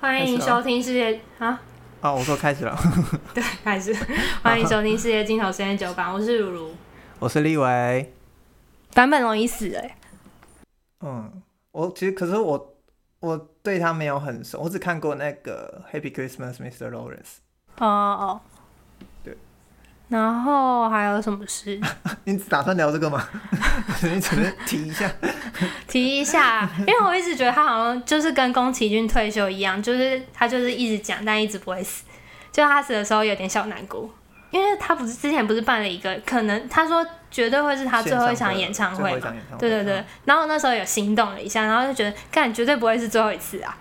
欢迎收听世界啊！哦，我说开始了。对，开始。欢迎收听世界尽头实验酒馆，我是如如，我是立维。版本容易死哎。嗯，我其实可是我我对他没有很熟，我只看过那个《Happy Christmas, Mr. Lawrence》。哦哦。对。然后还有什么事？你打算聊这个吗？你只能提一下。提一下，因为我一直觉得他好像就是跟宫崎骏退休一样，就是他就是一直讲，但一直不会死。就他死的时候有点小难过，因为他不是之前不是办了一个，可能他说绝对会是他最后一场演唱会嘛，对对对。然后那时候有心动了一下，然后就觉得，干绝对不会是最后一次啊。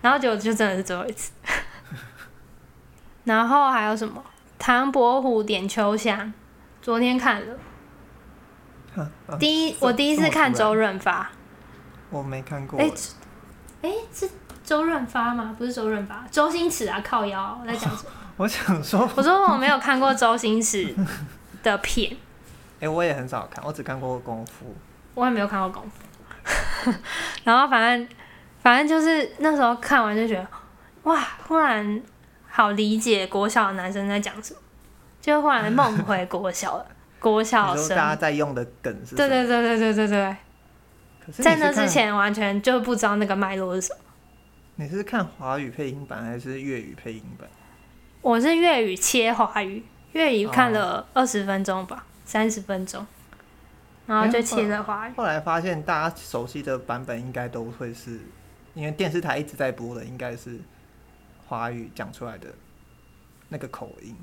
然后结果就真的是最后一次。然后还有什么？唐伯虎点秋香，昨天看了。第一，我第一次看周润发，我没看过。哎，哎，是周润发吗？不是周润发，周星驰啊，靠腰。我在讲什么？我想说，我说我没有看过周星驰的片。哎，我也很少看，我只看过功夫。我也没有看过功夫。然后反正反正就是那时候看完就觉得，哇，忽然好理解国小的男生在讲什么，就忽然梦回国小了。国小生，大家在用的梗是？对对对对对对对。在那之前完全就不知道那个脉络是什么。你是看华语配音版还是粤语配音版？我是粤语切华语，粤语看了二十分钟吧，三十、哦、分钟，然后就切了华语。后来发现大家熟悉的版本应该都会是，因为电视台一直在播的，应该是华语讲出来的那个口音。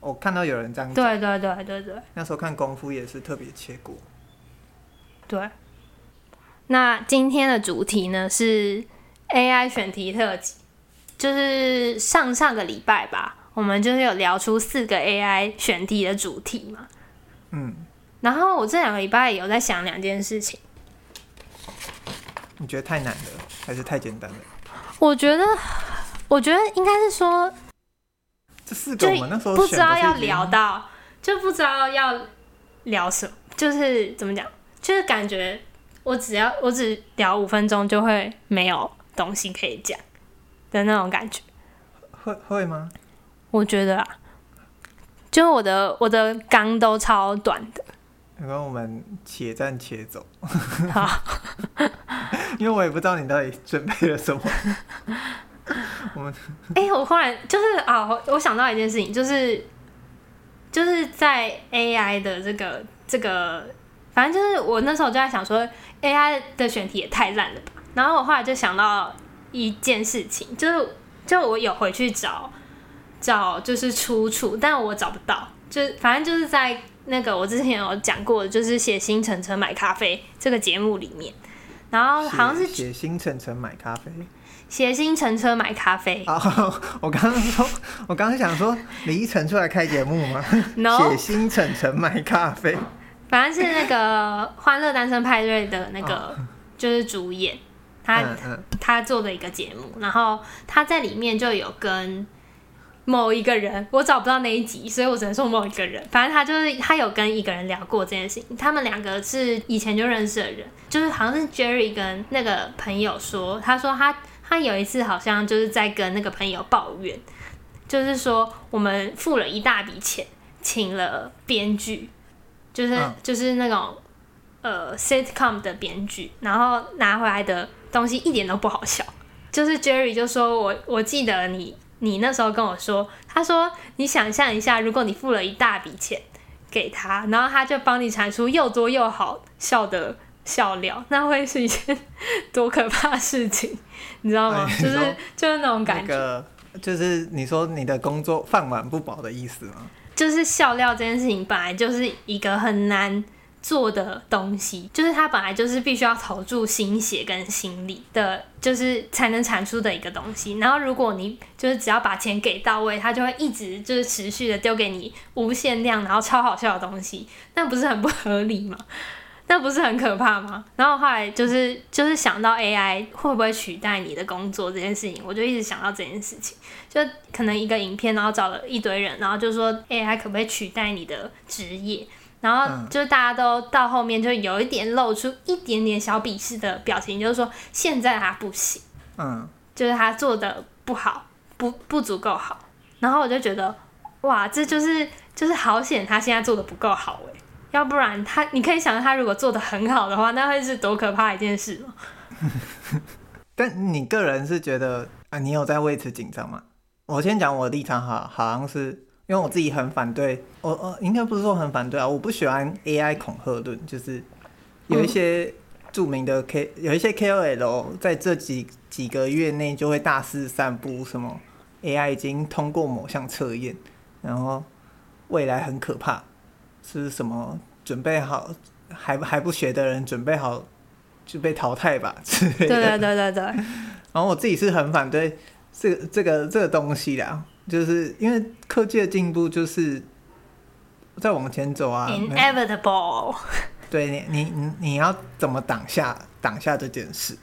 我看到有人这样讲，对对对对对。那时候看功夫也是特别切过。对。那今天的主题呢是 AI 选题特辑，就是上上个礼拜吧，我们就是有聊出四个 AI 选题的主题嘛。嗯。然后我这两个礼拜也有在想两件事情。你觉得太难了，还是太简单了？我觉得，我觉得应该是说。这四个我们那时候不知道要聊到，就不知道要聊什么，就是怎么讲，就是感觉我只要我只聊五分钟就会没有东西可以讲的那种感觉。会会吗？我觉得啊，就我的我的纲都超短的。然后我们且战且走。好，因为我也不知道你到底准备了什么。我们 哎、欸，我忽然就是啊，我想到一件事情，就是就是在 AI 的这个这个，反正就是我那时候就在想说，AI 的选题也太烂了吧。然后我后来就想到一件事情，就是就我有回去找找就是出处，但我找不到，就反正就是在那个我之前有讲过的，就是写星辰辰买咖啡这个节目里面，然后好像是写星辰辰买咖啡。谐星乘车买咖啡。哦，我刚刚说，我刚刚想说，李依晨出来开节目吗？No。谐星乘车买咖啡。反正是那个《欢乐单身派对》的那个，就是主演，他他做的一个节目，然后他在里面就有跟某一个人，我找不到那一集，所以我只能说某一个人。反正他就是他有跟一个人聊过这件事情，他们两个是以前就认识的人，就是好像是 Jerry 跟那个朋友说，他说他。他有一次好像就是在跟那个朋友抱怨，就是说我们付了一大笔钱，请了编剧，就是、嗯、就是那种呃 sitcom 的编剧，然后拿回来的东西一点都不好笑。就是 Jerry 就说我我记得你你那时候跟我说，他说你想象一下，如果你付了一大笔钱给他，然后他就帮你产出又多又好笑的。笑料，那会是一件多可怕的事情，你知道吗？哎、就是就是那种感觉，那个、就是你说你的工作饭碗不保的意思吗？就是笑料这件事情本来就是一个很难做的东西，就是它本来就是必须要投注心血跟心力的，就是才能产出的一个东西。然后如果你就是只要把钱给到位，它就会一直就是持续的丢给你无限量，然后超好笑的东西，那不是很不合理吗？那不是很可怕吗？然后后来就是就是想到 AI 会不会取代你的工作这件事情，我就一直想到这件事情，就可能一个影片，然后找了一堆人，然后就说 AI 可不可以取代你的职业？然后就是大家都到后面就有一点露出一点点小鄙视的表情，就是说现在他不行，嗯，就是他做的不好，不不足够好。然后我就觉得，哇，这就是就是好险，他现在做的不够好诶。要不然他，你可以想象他如果做的很好的话，那会是多可怕一件事吗？但你个人是觉得啊，你有在为此紧张吗？我先讲我的立场哈，好像是因为我自己很反对，我我应该不是说很反对啊，我不喜欢 AI 恐吓论，就是有一些著名的 K，有一些 KOL 在这几几个月内就会大肆散布什么 AI 已经通过某项测验，然后未来很可怕。是什么？准备好还还不学的人准备好就被淘汰吧 之类的。对对对对对。然后我自己是很反对这个这个这个东西的，就是因为科技的进步就是在往前走啊。Inevitable。对你你你你要怎么挡下挡下这件事？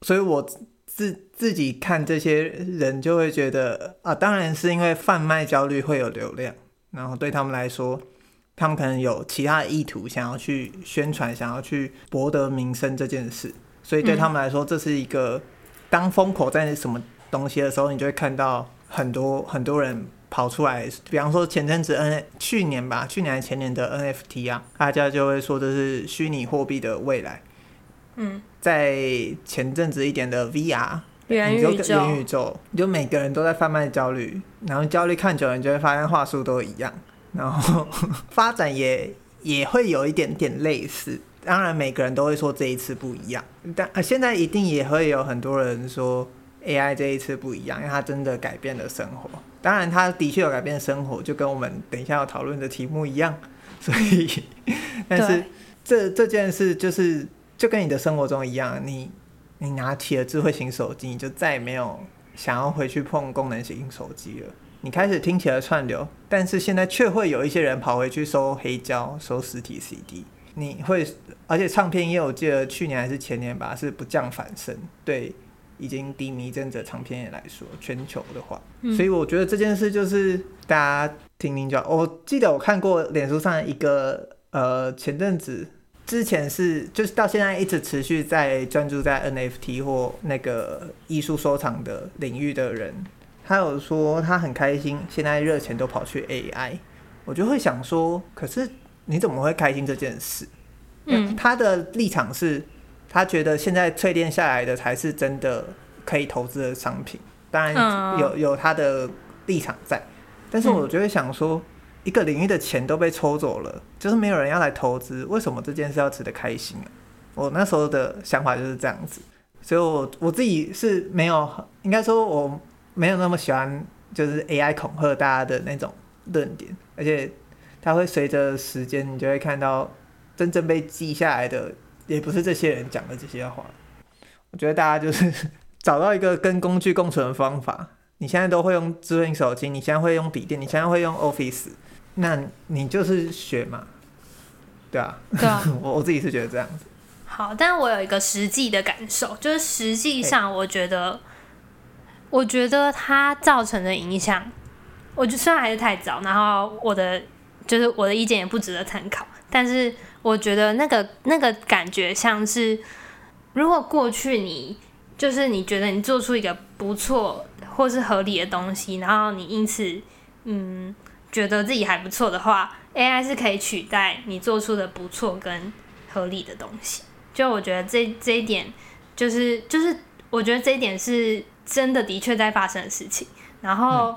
所以我自自己看这些人就会觉得啊，当然是因为贩卖焦虑会有流量，然后对他们来说。他们可能有其他的意图，想要去宣传，想要去博得名声这件事，所以对他们来说，这是一个当风口在什么东西的时候，你就会看到很多很多人跑出来。比方说前阵子 N 去年吧，去年还前年的 NFT 啊，大家就会说这是虚拟货币的未来。嗯，在前阵子一点的 VR 元宇宙，元宇宙，你就每个人都在贩卖焦虑，然后焦虑看久了，你就会发现话术都一样。然后发展也也会有一点点类似，当然每个人都会说这一次不一样，但现在一定也会有很多人说 AI 这一次不一样，因为它真的改变了生活。当然，它的确有改变生活，就跟我们等一下要讨论的题目一样。所以，但是这这件事就是就跟你的生活中一样，你你拿起了智慧型手机，你就再也没有想要回去碰功能型手机了。你开始听起来串流，但是现在却会有一些人跑回去收黑胶、收实体 CD。你会，而且唱片业我记得去年还是前年吧，是不降反升。对，已经低迷阵子唱片业来说，全球的话，嗯、所以我觉得这件事就是大家听听就好。我记得我看过脸书上一个，呃，前阵子之前是就是到现在一直持续在专注在 NFT 或那个艺术收藏的领域的人。他有说他很开心，现在热钱都跑去 AI，我就会想说，可是你怎么会开心这件事？嗯，他的立场是，他觉得现在淬炼下来的才是真的可以投资的商品。当然有有他的立场在，但是我就会想说，一个领域的钱都被抽走了，就是没有人要来投资，为什么这件事要值得开心啊？我那时候的想法就是这样子，所以我我自己是没有，应该说我。没有那么喜欢，就是 AI 恐吓大家的那种论点，而且它会随着时间，你就会看到真正被记下来的，也不是这些人讲的这些话。我觉得大家就是找到一个跟工具共存的方法。你现在都会用智能手机，你现在会用笔电，你现在会用 Office，那你就是学嘛，对啊，对啊，我我自己是觉得这样子。好，但我有一个实际的感受，就是实际上我觉得。我觉得它造成的影响，我就虽然还是太早，然后我的就是我的意见也不值得参考，但是我觉得那个那个感觉像是，如果过去你就是你觉得你做出一个不错或是合理的东西，然后你因此嗯觉得自己还不错的话，AI 是可以取代你做出的不错跟合理的东西。就我觉得这这一点就是就是我觉得这一点是。真的的确在发生的事情，然后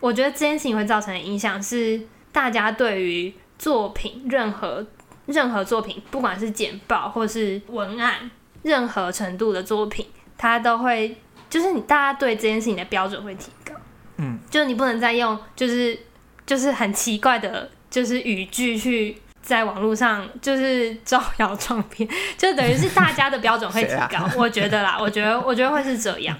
我觉得这件事情会造成的影响是，大家对于作品任何任何作品，不管是简报或是文案，任何程度的作品，它都会就是你大家对这件事情的标准会提高，嗯，就你不能再用就是就是很奇怪的，就是语句去在网络上就是招摇撞骗，就等于是大家的标准会提高，啊、我觉得啦，我觉得我觉得会是这样。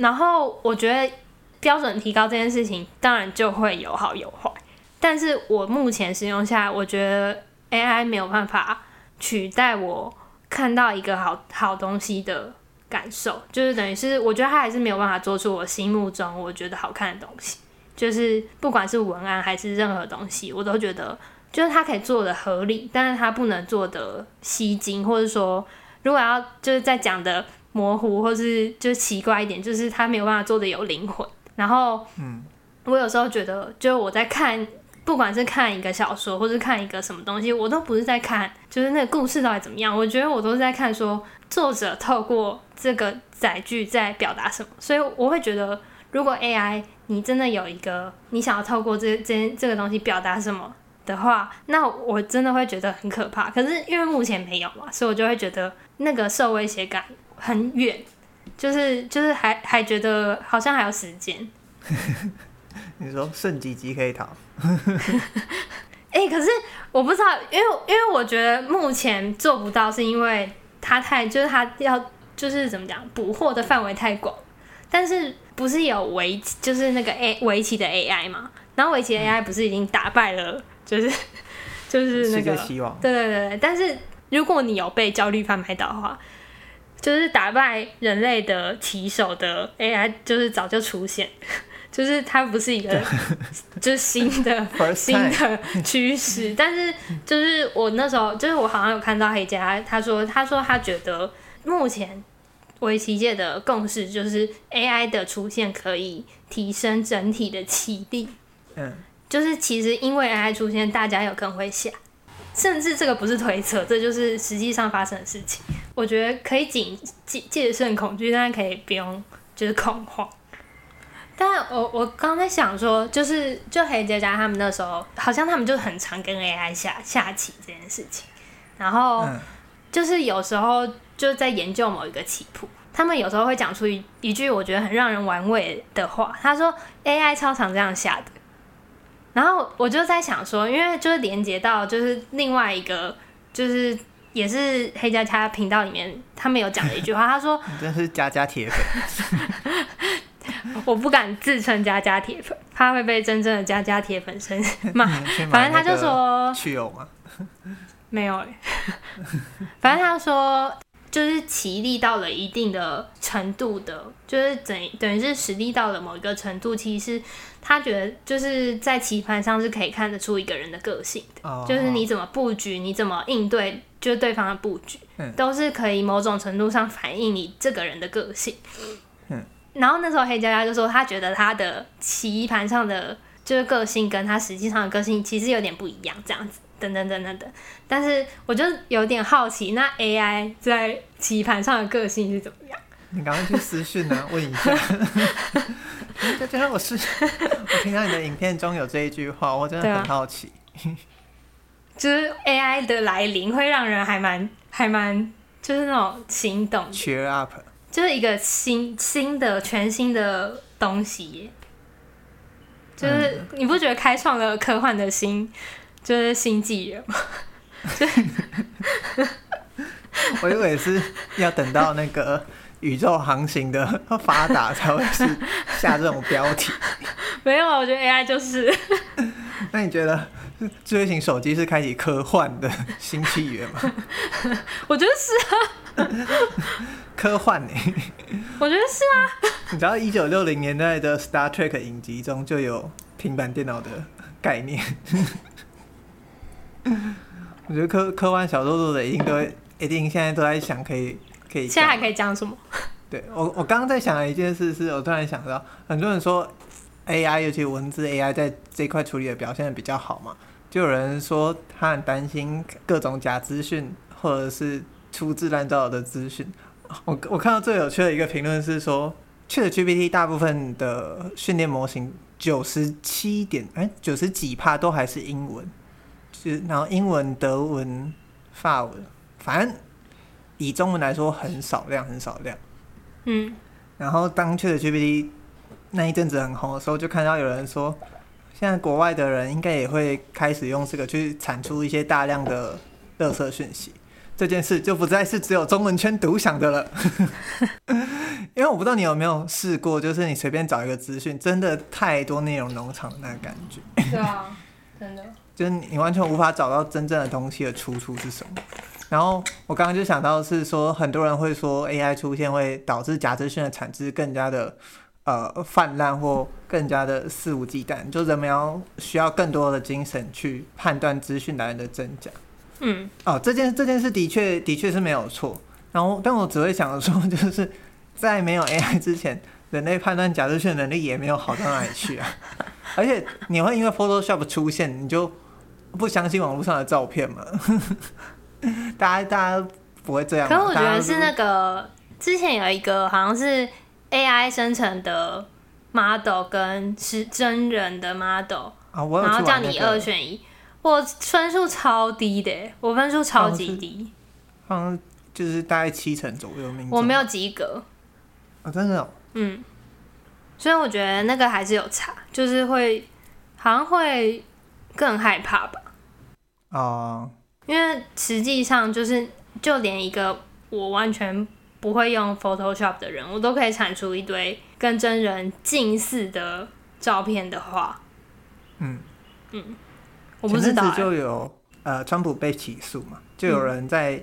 然后我觉得标准提高这件事情，当然就会有好有坏。但是我目前使用下来，我觉得 AI 没有办法取代我看到一个好好东西的感受，就是等于是我觉得它还是没有办法做出我心目中我觉得好看的东西，就是不管是文案还是任何东西，我都觉得就是它可以做的合理，但是它不能做的吸睛，或者说如果要就是在讲的模糊或是就是奇怪一点，就是它没有办法做的有灵魂。然后，嗯，我有时候觉得，就我在看。不管是看一个小说，或是看一个什么东西，我都不是在看，就是那个故事到底怎么样。我觉得我都是在看，说作者透过这个载具在表达什么。所以我会觉得，如果 AI 你真的有一个你想要透过这这这个东西表达什么的话，那我真的会觉得很可怕。可是因为目前没有嘛，所以我就会觉得那个受威胁感很远，就是就是还还觉得好像还有时间。你说剩几集可以逃？哎、欸，可是我不知道，因为因为我觉得目前做不到，是因为他太就是他要就是怎么讲，捕获的范围太广。但是不是有围就是那个 A 围棋的 AI 嘛？然后围棋的 AI 不是已经打败了，就是、嗯、就是那个希望。对对对，但是如果你有被焦虑贩卖到的话，就是打败人类的棋手的 AI，就是早就出现。就是它不是一个，就是新的 新的趋势，但是就是我那时候，就是我好像有看到黑家，他说他说他觉得目前围棋界的共识就是 AI 的出现可以提升整体的棋力，嗯，就是其实因为 AI 出现，大家有更会下，甚至这个不是推测，这就是实际上发生的事情。我觉得可以谨戒戒慎恐惧，但是可以不用就是恐慌。但我我刚才想说，就是就黑佳佳他们那时候，好像他们就很常跟 AI 下下棋这件事情，然后就是有时候就在研究某一个棋谱，他们有时候会讲出一一句我觉得很让人玩味的话，他说 AI 超常这样下的，然后我就在想说，因为就是连接到就是另外一个就是也是黑佳佳频道里面他们有讲的一句话，他说 你真是佳佳铁粉。我不敢自称佳佳铁粉，怕会被真正的佳佳铁粉生 骂。反正他就说去有吗？没有哎。反正他说就是棋力到了一定的程度的，就是等等于是实力到了某一个程度，其实他觉得就是在棋盘上是可以看得出一个人的个性的，oh. 就是你怎么布局，你怎么应对，就是对方的布局，都是可以某种程度上反映你这个人的个性。然后那时候黑佳佳就说，他觉得他的棋盘上的就是个性跟他实际上的个性其实有点不一样，这样子，等等等等等。但是我就有点好奇，那 AI 在棋盘上的个性是怎么样？你赶快去私讯呢、啊，问一下。就觉得我是，我听到你的影片中有这一句话，我真的很好奇。就是 AI 的来临会让人还蛮还蛮，就是那种心动。Cheer up。就是一个新新的全新的东西耶，就是你不觉得开创了科幻的新，就是新纪元吗？我以为是要等到那个宇宙航行的发达才会是下这种标题。没有啊，我觉得 AI 就是。那你觉得智慧型手机是开启科幻的新纪元吗？我觉得是啊。科幻呢？我觉得是啊。你知道一九六零年代的 Star Trek 影集中就有平板电脑的概念。我觉得科科幻小说作者一定都会一定现在都在想可以可以。现在还可以讲什么？对我我刚刚在想的一件事是，我突然想到，很多人说 AI 尤其文字 AI 在这一块处理的表现的比较好嘛，就有人说他很担心各种假资讯或者是。粗制滥造的资讯，我我看到最有趣的一个评论是说，ChatGPT 大部分的训练模型九十七点哎九十几帕都还是英文，就然后英文、德文、法文，反正以中文来说很少量很少量。嗯，然后当 ChatGPT 那一阵子很红的时候，就看到有人说，现在国外的人应该也会开始用这个去产出一些大量的垃圾讯息。这件事就不再是只有中文圈独享的了，因为我不知道你有没有试过，就是你随便找一个资讯，真的太多内容农场的那个感觉。对啊，真的。就是你完全无法找到真正的东西的出处是什么。然后我刚刚就想到是说，很多人会说 AI 出现会导致假资讯的产值更加的呃泛滥或更加的肆无忌惮，就人们要需要更多的精神去判断资讯来源的真假。嗯，哦，这件这件事的确的确是没有错。然后，但我只会想说，就是在没有 AI 之前，人类判断假资讯的能力也没有好到哪里去啊。而且你会因为 Photoshop 出现，你就不相信网络上的照片吗？大家大家不会这样。可是我觉得是那个之前有一个好像是 AI 生成的 model 跟是真人的 model，啊，我然后叫你二选一。我分数超低的，我分数超级低，好像就是大概七成左右命。我没有及格啊，真的哦。嗯，所以我觉得那个还是有差，就是会好像会更害怕吧。哦，因为实际上就是就连一个我完全不会用 Photoshop 的人，我都可以产出一堆跟真人近似的照片的话，嗯嗯。我不知道、欸。就有呃，川普被起诉嘛，就有人在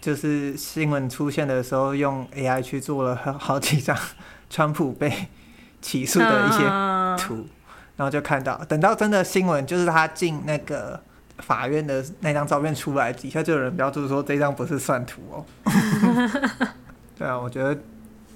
就是新闻出现的时候用 AI 去做了好几张川普被起诉的一些图，嗯、然后就看到，等到真的新闻就是他进那个法院的那张照片出来，底下就有人标注说这张不是算图哦。对啊，我觉得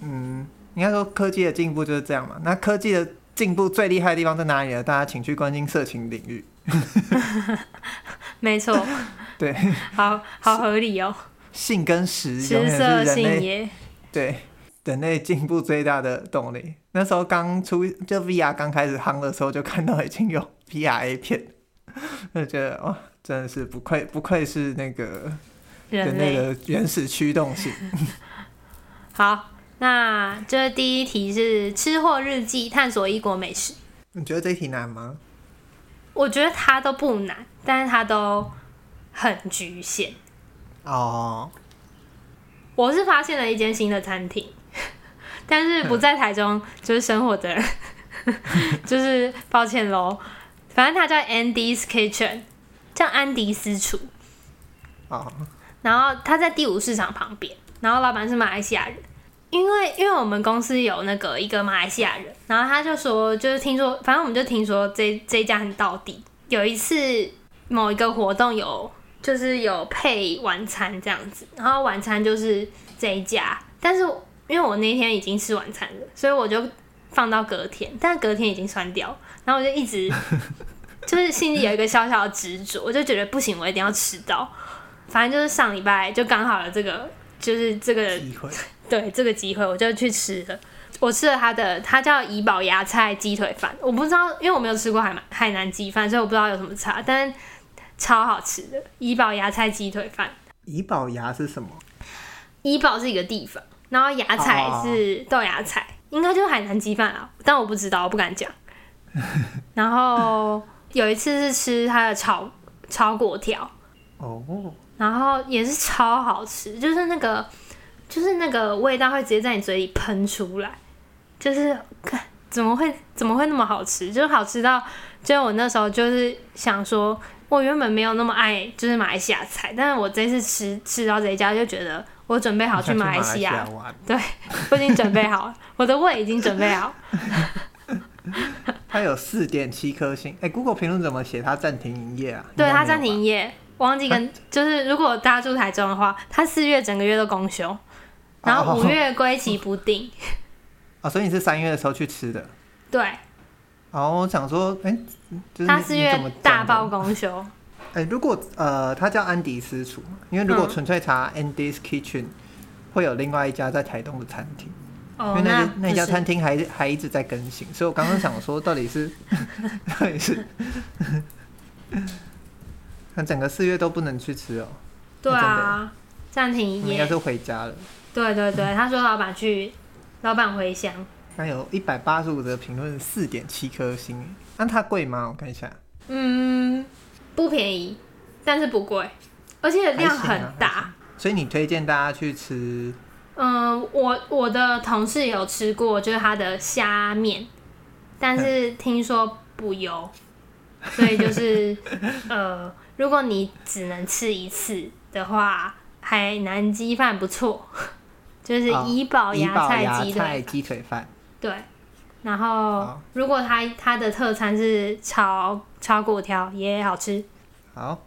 嗯，应该说科技的进步就是这样嘛。那科技的进步最厉害的地方在哪里呢？大家请去关心色情领域。没错，对，好好合理哦。性跟食，食色性也，对，人类进步最大的动力。那时候刚出就 VR 刚开始夯的时候，就看到已经有 VR A 片，就觉得哇，真的是不愧不愧是那个人类的原始驱动性。好，那这第一题是吃货日记，探索异国美食。你觉得这一题难吗？我觉得它都不难，但是它都很局限。哦，我是发现了一间新的餐厅，但是不在台中，就是生活的人，就是抱歉喽。反正它叫 Andy's Kitchen，叫安迪私厨。哦。然后它在第五市场旁边，然后老板是马来西亚人。因为因为我们公司有那个一个马来西亚人，然后他就说，就是听说，反正我们就听说这这一家很到底。有一次某一个活动有就是有配晚餐这样子，然后晚餐就是这一家，但是因为我那天已经吃晚餐了，所以我就放到隔天，但隔天已经酸掉，然后我就一直 就是心里有一个小小的执着，我就觉得不行，我一定要吃到。反正就是上礼拜就刚好了这个。就是这个机会，对这个机会，我就去吃了。我吃了他的，他叫怡宝芽菜鸡腿饭。我不知道，因为我没有吃过海南海南鸡饭，所以我不知道有什么差，但是超好吃的怡宝芽菜鸡腿饭。怡宝芽是什么？怡宝是一个地方，然后芽菜是豆芽菜，哦、应该就是海南鸡饭啊，但我不知道，我不敢讲。然后有一次是吃它的炒炒粿条。哦。然后也是超好吃，就是那个，就是那个味道会直接在你嘴里喷出来，就是看怎么会怎么会那么好吃，就是好吃到，就我那时候就是想说，我原本没有那么爱就是马来西亚菜，但是我这次吃吃到这一家就觉得我准备好去马来西亚，对，我已经准备好了，我的胃已经准备好。它有四点七颗星，哎，Google 评论怎么写？它暂停营业啊？对，它暂停营业。忘记跟就是，如果大家住台中的话，他四月整个月都公休，然后五月归期不定。啊、哦，所以你是三月的时候去吃的？对。然后我想说，哎、欸，他四月大爆公休。哎、欸，如果呃，他叫安迪私厨，因为如果纯粹查 Andy's Kitchen，会有另外一家在台东的餐厅。哦。因为那那家餐厅还还一直在更新，所以我刚刚想说，到底是到底是。那整个四月都不能去吃哦。对啊，暂停营业。应该是回家了。对对对，他说老板去，老板回乡。他有一百八十五则评论，四点七颗星。那它贵吗？我看一下。嗯，不便宜，但是不贵，而且量很大。啊、所以你推荐大家去吃？嗯，我我的同事有吃过，就是他的虾面，但是听说不油，所以就是 呃。如果你只能吃一次的话，海南鸡饭不错，就是怡宝芽菜鸡腿鸡腿饭。对，然后如果他他的特餐是炒炒粿条，也好吃。好，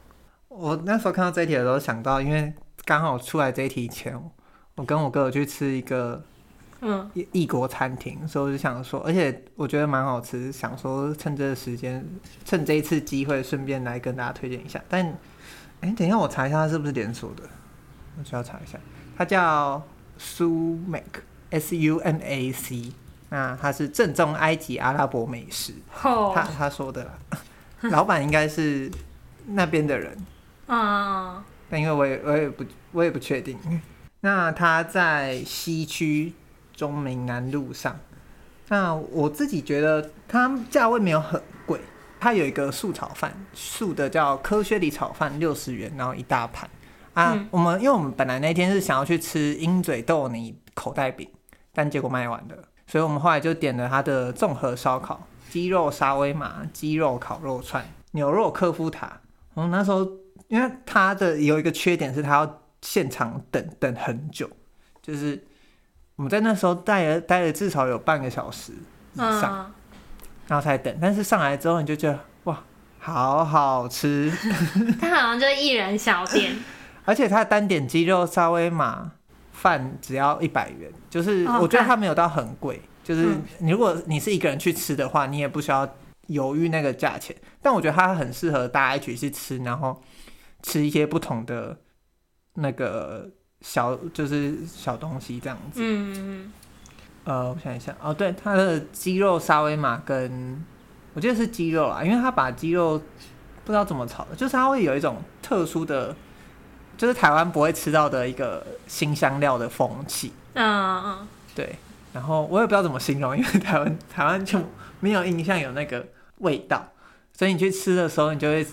我那时候看到这一题的时候想到，因为刚好出来这一题前，我跟我哥哥去吃一个。嗯，异国餐厅，所以我就想说，而且我觉得蛮好吃，想说趁这个时间，趁这一次机会，顺便来跟大家推荐一下。但，哎、欸，等一下我查一下它是不是连锁的，我需要查一下。它叫 Sumac，S U M A C，那它是正宗埃及阿拉伯美食。他他说的啦，老板应该是那边的人。啊，但因为我也我也不我也不确定。那他在西区。中明南路上，那我自己觉得它价位没有很贵，它有一个素炒饭，素的叫科学里炒饭，六十元，然后一大盘啊。嗯、我们因为我们本来那天是想要去吃鹰嘴豆泥口袋饼，但结果卖完了，所以我们后来就点了它的综合烧烤，鸡肉沙威玛、鸡肉烤肉串、牛肉科夫塔。我们那时候因为它的有一个缺点是它要现场等等很久，就是。我们在那时候待了待了至少有半个小时以上，嗯、然后才等。但是上来之后你就觉得哇，好好吃。它好像就一人小店，而且它单点鸡肉沙威玛饭只要一百元，就是我觉得它没有到很贵。就是你如果你是一个人去吃的话，你也不需要犹豫那个价钱。但我觉得它很适合大家一起去吃，然后吃一些不同的那个。小就是小东西这样子。嗯嗯呃，我想一下，哦，对，它的鸡肉沙威玛跟我记得是鸡肉啊，因为它把鸡肉不知道怎么炒的，就是它会有一种特殊的，就是台湾不会吃到的一个新香料的风气。嗯嗯。对，然后我也不知道怎么形容，因为台湾台湾就没有印象有那个味道，所以你去吃的时候，你就会。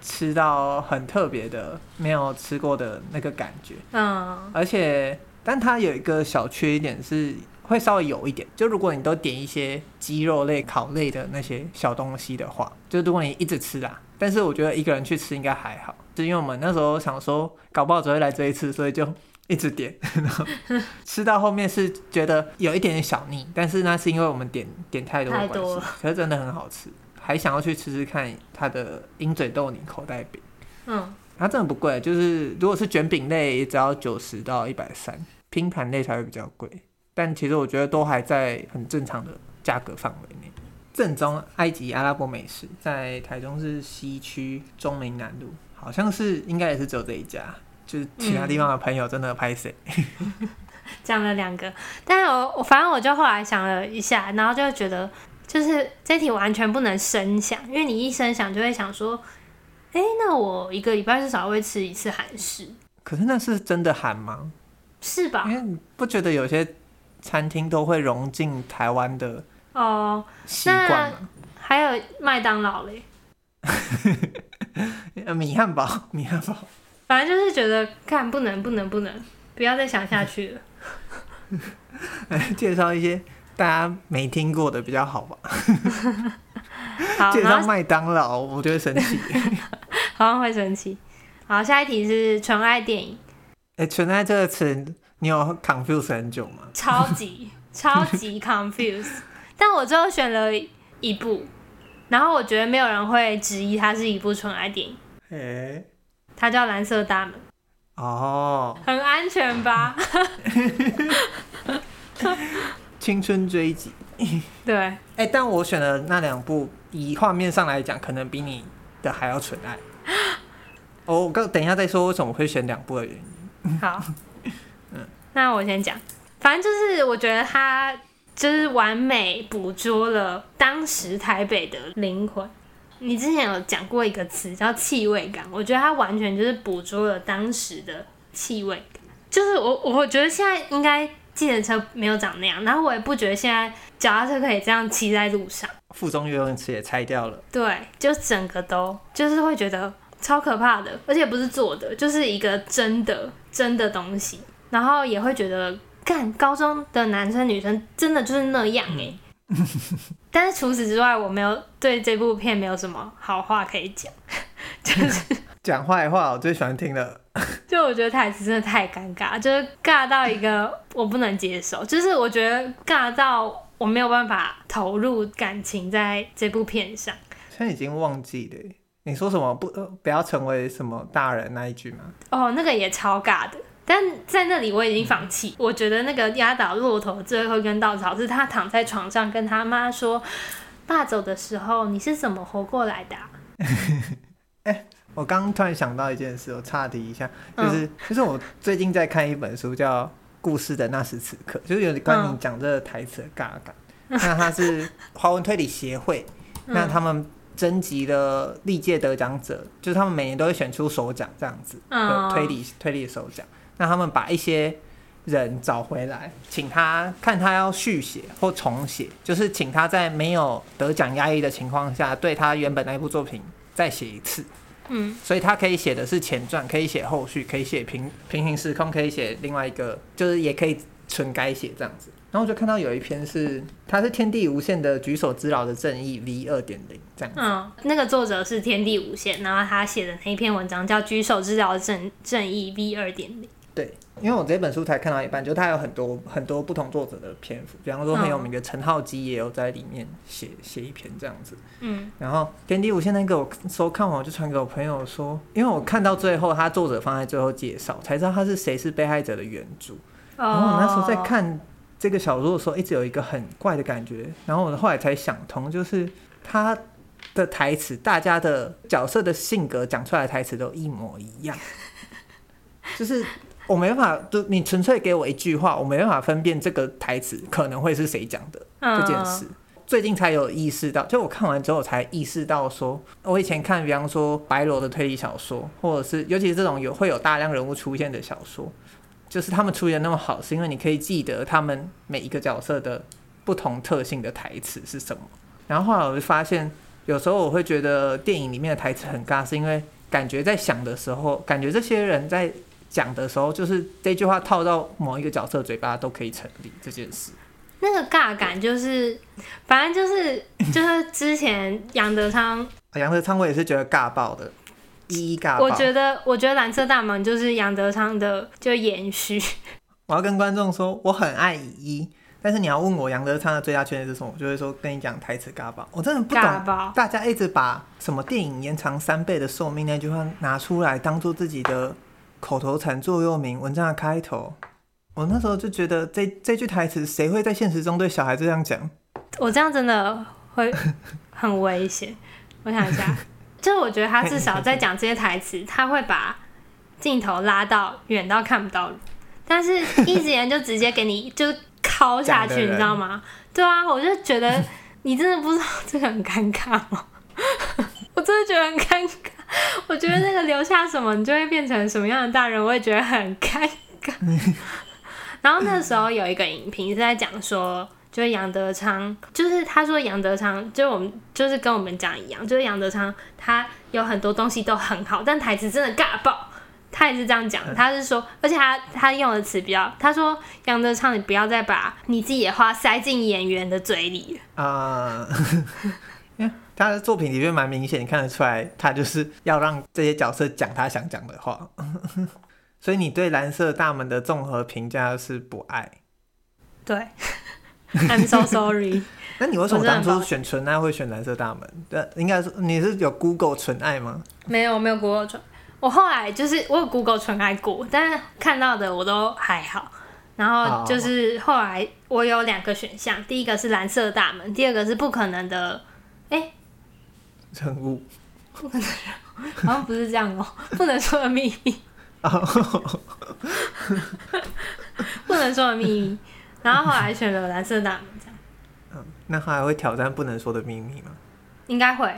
吃到很特别的，没有吃过的那个感觉。嗯，而且，但它有一个小缺点是会稍微有一点。就如果你都点一些鸡肉类、烤类的那些小东西的话，就如果你一直吃啦，但是我觉得一个人去吃应该还好，是因为我们那时候想说，搞不好只会来这一次，所以就一直点，然后 吃到后面是觉得有一点点小腻，但是那是因为我们点点太多的关系，可是真的很好吃。还想要去吃吃看它的鹰嘴豆泥口袋饼，嗯，它真的不贵，就是如果是卷饼类，也只要九十到一百三，拼盘类才会比较贵。但其实我觉得都还在很正常的价格范围内。正宗埃及阿拉伯美食在台中市西区中明南路，好像是应该也是只有这一家，就是其他地方的朋友真的拍谁？讲、嗯、了两个，但是我我反正我就后来想了一下，然后就觉得。就是这题完全不能生想，因为你一生想就会想说，哎、欸，那我一个礼拜至少会吃一次韩式。可是那是真的韩吗？是吧？因为你不觉得有些餐厅都会融进台湾的哦习惯吗？还有麦当劳嘞，米汉堡，米汉堡，反正就是觉得看不能不能不能，不要再想下去了。来 介绍一些。大家没听过的比较好吧？好，介绍麦当劳，我就会生气。好像会生气。好，下一题是纯爱电影。哎、欸，纯爱这个词，你有 confuse 很久吗？超级超级 confuse，但我最后选了一部，然后我觉得没有人会质疑它是一部纯爱电影。欸、它叫《蓝色大门》。哦，很安全吧？青春追击，对，哎、欸，但我选的那两部，以画面上来讲，可能比你的还要纯爱。我刚等一下再说为什么会选两部的原因。好，嗯，那我先讲，反正就是我觉得他就是完美捕捉了当时台北的灵魂。你之前有讲过一个词叫气味感，我觉得它完全就是捕捉了当时的气味感。就是我，我觉得现在应该。计程车没有长那样，然后我也不觉得现在脚踏车可以这样骑在路上。附中游泳池也拆掉了。对，就整个都就是会觉得超可怕的，而且不是做的，就是一个真的真的东西。然后也会觉得，干高中的男生女生真的就是那样哎、欸。但是除此之外，我没有对这部片没有什么好话可以讲，就是讲坏话，我最喜欢听的。就我觉得台词真的太尴尬，就是尬到一个我不能接受，就是我觉得尬到我没有办法投入感情在这部片上。现在已经忘记了，你说什么不不要成为什么大人那一句吗？哦，那个也超尬的，但在那里我已经放弃。嗯、我觉得那个压倒骆驼最后一根稻草是他躺在床上跟他妈说：“爸走的时候你是怎么活过来的、啊？”欸 我刚刚突然想到一件事，我岔题一下，就是、嗯、就是我最近在看一本书，叫《故事的那时此刻》，就是有关你讲这个台词的尬感。嗯、那它是华文推理协会，嗯、那他们征集了历届得奖者，就是他们每年都会选出首奖这样子，嗯、推理推理首奖。那他们把一些人找回来，请他看他要续写或重写，就是请他在没有得奖压抑的情况下，对他原本那一部作品再写一次。嗯，所以他可以写的是前传，可以写后续，可以写平平行时空，可以写另外一个，就是也可以纯改写这样子。然后我就看到有一篇是，他是天地无限的举手之劳的正义 V 二点零这样子。嗯，那个作者是天地无限，然后他写的那一篇文章叫举手之劳正正义 V 二点零。对，因为我这本书才看到一半，就它有很多很多不同作者的篇幅，比方说很有名的陈浩基也有在里面写写一篇这样子。嗯，然后天地无限那个我收看完我就传给我朋友说，因为我看到最后他作者放在最后介绍，才知道他是谁是被害者的原著。然后我那时候在看这个小说的时候，一直有一个很怪的感觉，然后我后来才想通，就是他的台词，大家的角色的性格讲出来的台词都一模一样，就是。我没办法，就你纯粹给我一句话，我没办法分辨这个台词可能会是谁讲的这件事。最近才有意识到，就我看完之后才意识到说，说我以前看，比方说白罗的推理小说，或者是尤其是这种有会有大量人物出现的小说，就是他们出现那么好，是因为你可以记得他们每一个角色的不同特性的台词是什么。然后后来我就发现，有时候我会觉得电影里面的台词很尬，是因为感觉在想的时候，感觉这些人在。讲的时候，就是这句话套到某一个角色嘴巴都可以成立这件事。那个尬感就是，反正就是 就是之前杨德昌，杨德昌我也是觉得尬爆的，一一尬爆。我觉得我觉得蓝色大门就是杨德昌的就延续。我要跟观众说，我很爱乙一，但是你要问我杨德昌的最大缺点是什么，我就会说跟你讲台词尬爆。我真的不懂，大家一直把什么电影延长三倍的寿命那句话拿出来当做自己的。口头禅座右铭，文章的开头，我那时候就觉得这这句台词，谁会在现实中对小孩这样讲？我这样真的会很危险。我想一下，就是我觉得他至少在讲这些台词，他会把镜头拉到远到看不到，但是一直言就直接给你 就敲下去，你知道吗？对啊，我就觉得你真的不知道 这个很尴尬吗？我真的觉得很尴尬。我觉得那个留下什么，你就会变成什么样的大人，我也觉得很尴尬。然后那时候有一个影评是在讲说，就是杨德昌，就是他说杨德昌，就我们就是跟我们讲一样，就是杨德昌他有很多东西都很好，但台词真的尬爆。他也是这样讲的，他是说，而且他他用的词比较，他说杨德昌，你不要再把你自己的话塞进演员的嘴里啊。他的作品里面蛮明显，你看得出来，他就是要让这些角色讲他想讲的话。所以你对蓝色大门的综合评价是不爱？对，I'm so sorry。那你为什么当初选纯爱会选蓝色大门？对，应该说你是有 Google 纯爱吗？没有，没有 Google 纯。我后来就是我有 Google 纯爱过，但是看到的我都还好。然后就是后来我有两个选项，第一个是蓝色大门，第二个是不可能的。哎。人物不可能，好像不是这样哦、喔，不能说的秘密，不能说的秘密。然后后来选了蓝色大门，这样。嗯，那他还会挑战不能说的秘密吗？应该会。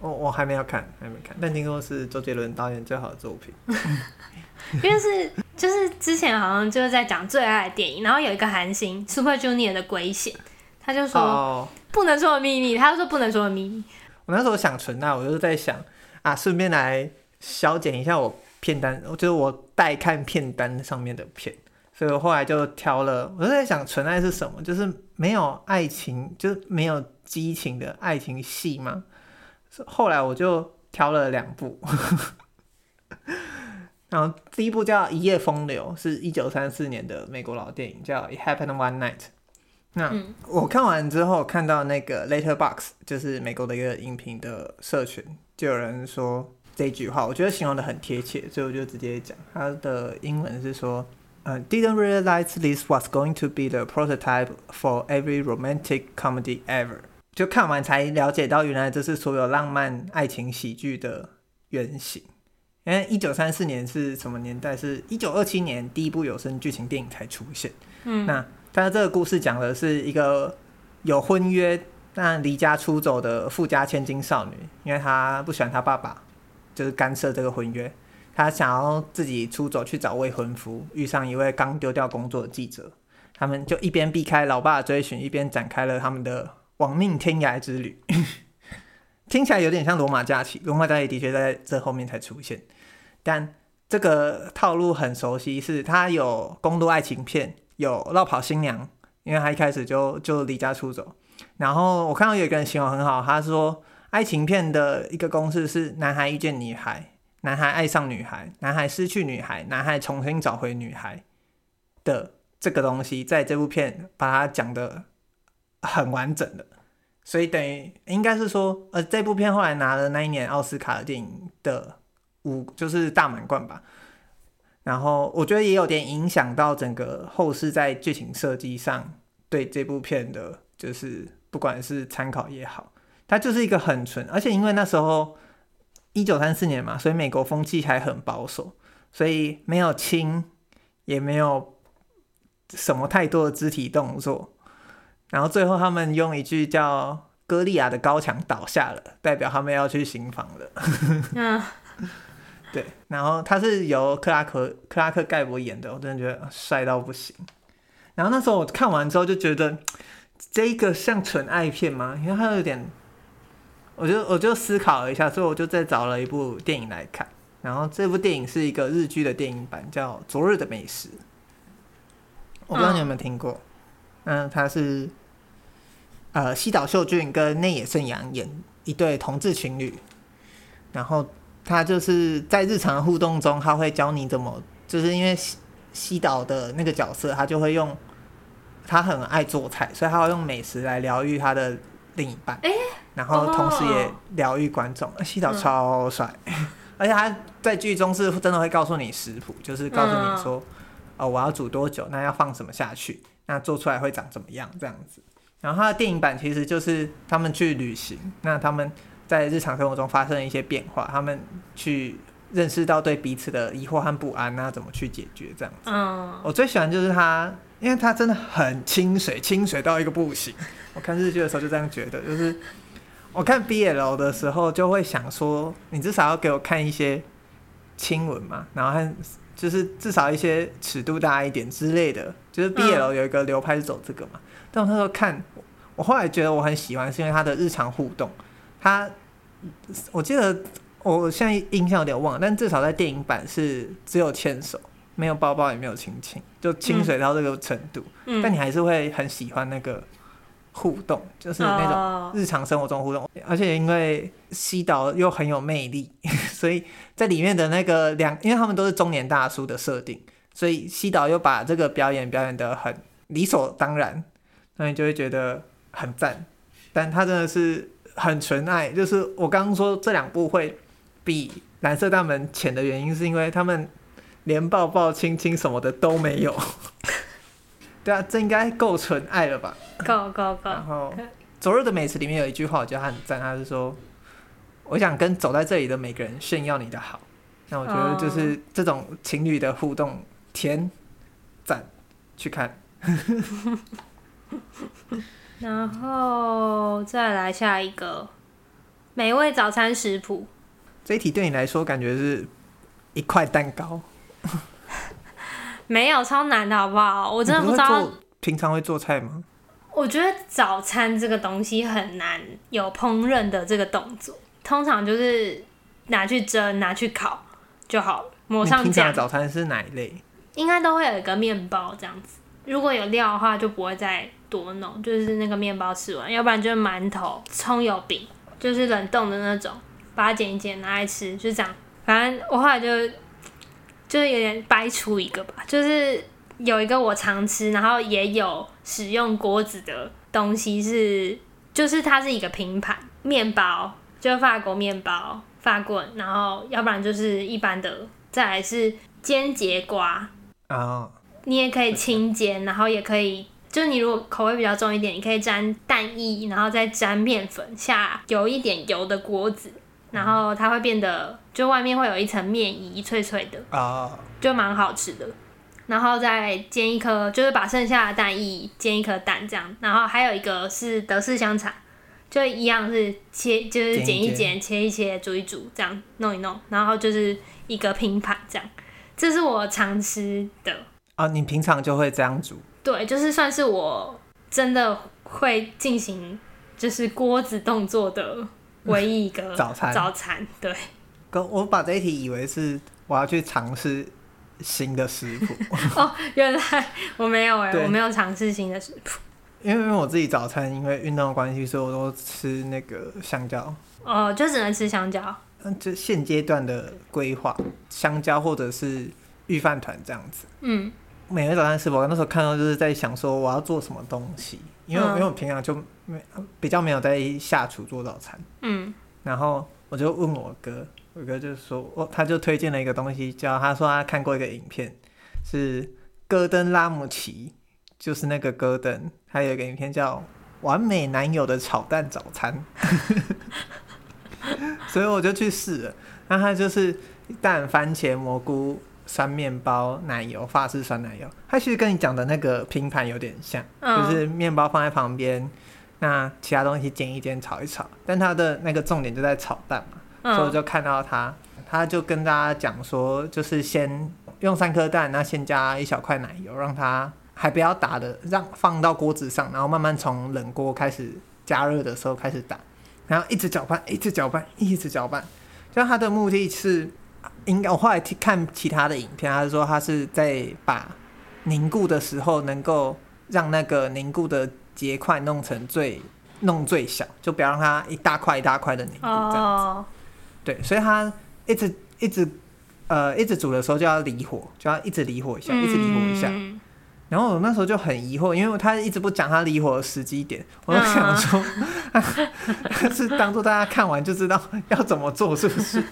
我我还没有看，还没看，但听说是周杰伦导演最好的作品。因为是就是之前好像就是在讲最爱的电影，然后有一个韩星 Super Junior 的圭贤，他就说不能说的秘密，他就说不能说的秘密。我那时候想存啊，我就在想啊，顺便来消减一下我片单，就是我待看片单上面的片，所以我后来就挑了。我就在想，纯爱是什么？就是没有爱情，就是没有激情的爱情戏吗？后来我就挑了两部，然后第一部叫《一夜风流》，是一九三四年的美国老电影，叫《It Happened One Night》。那、嗯、我看完之后，看到那个 Letterboxd，就是美国的一个影评的社群，就有人说这句话，我觉得形容的很贴切，所以我就直接讲。他的英文是说：“呃、uh,，didn't realize this was going to be the prototype for every romantic comedy ever。”就看完才了解到，原来这是所有浪漫爱情喜剧的原型。因为一九三四年是什么年代？是一九二七年第一部有声剧情电影才出现。嗯，那但是这个故事讲的是一个有婚约但离家出走的富家千金少女，因为她不喜欢她爸爸，就是干涉这个婚约，她想要自己出走去找未婚夫，遇上一位刚丢掉工作的记者，他们就一边避开老爸的追寻，一边展开了他们的亡命天涯之旅。听起来有点像罗马假期，罗马假期的确在这后面才出现，但这个套路很熟悉，是它有公路爱情片，有落跑新娘，因为他一开始就就离家出走。然后我看到有一个人形容很好，他说爱情片的一个公式是：男孩遇见女孩，男孩爱上女孩，男孩失去女孩，男孩重新找回女孩的这个东西，在这部片把它讲得很完整的。所以等于应该是说，呃，这部片后来拿了那一年奥斯卡电影的五，就是大满贯吧。然后我觉得也有点影响到整个后世在剧情设计上对这部片的，就是不管是参考也好，它就是一个很纯，而且因为那时候一九三四年嘛，所以美国风气还很保守，所以没有亲，也没有什么太多的肢体动作。然后最后他们用一句叫“歌利亚的高墙倒下了”，代表他们要去行房了。嗯，然后他是由克拉克克拉克盖博演的，我真的觉得帅到不行。然后那时候我看完之后就觉得，这个像纯爱片吗？因为它有点，我就我就思考了一下，所以我就再找了一部电影来看。然后这部电影是一个日剧的电影版，叫《昨日的美食》。我不知道你有没有听过？嗯，它是。呃，西岛秀俊跟内野圣阳演一对同志情侣，然后他就是在日常互动中，他会教你怎么，就是因为西西岛的那个角色，他就会用他很爱做菜，所以他会用美食来疗愈他的另一半，然后同时也疗愈观众。西岛超帅，而且他在剧中是真的会告诉你食谱，就是告诉你说，哦，我要煮多久，那要放什么下去，那做出来会长怎么样，这样子。然后他的电影版其实就是他们去旅行，那他们在日常生活中发生了一些变化，他们去认识到对彼此的疑惑和不安，那怎么去解决这样子。嗯，我最喜欢就是他，因为他真的很清水，清水到一个不行。我看日剧的时候就这样觉得，就是我看 BL 的时候就会想说，你至少要给我看一些亲吻嘛，然后还就是至少一些尺度大一点之类的，就是 BL 有一个流派是走这个嘛。但我那时候看，我后来觉得我很喜欢，是因为他的日常互动。他，我记得我现在印象有点忘了，但至少在电影版是只有牵手，没有抱抱，也没有亲亲，就清水到这个程度。嗯。但你还是会很喜欢那个互动，就是那种日常生活中互动。而且因为西岛又很有魅力，所以在里面的那个两，因为他们都是中年大叔的设定，所以西岛又把这个表演表演得很理所当然。那你就会觉得很赞，但他真的是很纯爱。就是我刚刚说这两部会比《蓝色大门》浅的原因，是因为他们连抱抱亲亲什么的都没有。对啊，这应该够纯爱了吧？够够够。然后《昨日的美食》里面有一句话，我觉得很赞，他是说：“我想跟走在这里的每个人炫耀你的好。”那我觉得就是这种情侣的互动，甜赞，去看。然后再来下一个美味早餐食谱。这一题对你来说，感觉是一块蛋糕。没有超难的好不好？我真的不知道。平常会做菜吗？我觉得早餐这个东西很难有烹饪的这个动作，通常就是拿去蒸、拿去烤就好了，抹上酱。早餐是哪一类？应该都会有一个面包这样子。如果有料的话，就不会再。多弄就是那个面包吃完，要不然就是馒头、葱油饼，就是冷冻的那种，把它剪一剪拿来吃，就这样。反正我后来就就是有点掰出一个吧，就是有一个我常吃，然后也有使用锅子的东西是，就是它是一个拼盘面包，就法国面包法棍，然后要不然就是一般的，再来是煎节瓜啊，你也可以清煎，然后也可以。就是你如果口味比较重一点，你可以沾蛋液，然后再沾面粉，下有一点油的锅子，然后它会变得就外面会有一层面衣，脆脆的啊，就蛮好吃的。然后再煎一颗，就是把剩下的蛋液煎一颗蛋这样。然后还有一个是德式香肠，就一样是切，就是剪一剪，切一切，煮一煮，这样弄一弄，然后就是一个拼盘这样。这是我常吃的啊，你平常就会这样煮？对，就是算是我真的会进行就是锅子动作的唯一一个 早餐。早餐对，跟我把这一题以为是我要去尝试新的食谱 哦，原来我没有哎，我没有尝试新的食谱。因为因为我自己早餐因为运动的关系，所以我都吃那个香蕉。哦，就只能吃香蕉。嗯，就现阶段的规划，香蕉或者是御饭团这样子。嗯。每天早餐吃饱，那时候看到就是在想说我要做什么东西，因为、嗯、因为我平常就没比较没有在下厨做早餐，嗯，然后我就问我哥，我哥就说，哦，他就推荐了一个东西，叫他说他看过一个影片，是戈登拉姆齐，就是那个戈登，还有一个影片叫《完美男友的炒蛋早餐》，所以我就去试了，那他就是蛋、番茄、蘑菇。酸面包、奶油、法式酸奶油，它其实跟你讲的那个拼盘有点像，嗯、就是面包放在旁边，那其他东西煎一煎、炒一炒，但它的那个重点就在炒蛋嘛，嗯、所以我就看到它，他就跟大家讲说，就是先用三颗蛋，那先加一小块奶油，让它还不要打的，让放到锅子上，然后慢慢从冷锅开始加热的时候开始打，然后一直搅拌，一直搅拌，一直搅拌，就它的目的是。应该我后来看其他的影片，他是说他是在把凝固的时候能够让那个凝固的结块弄成最弄最小，就不要让它一大块一大块的凝固这样子。对，所以他一直一直呃一直煮的时候就要离火，就要一直离火一下，一直离火一下。然后我那时候就很疑惑，因为他一直不讲他离火的时机点，我就想说，是当做大家看完就知道要怎么做，是不是？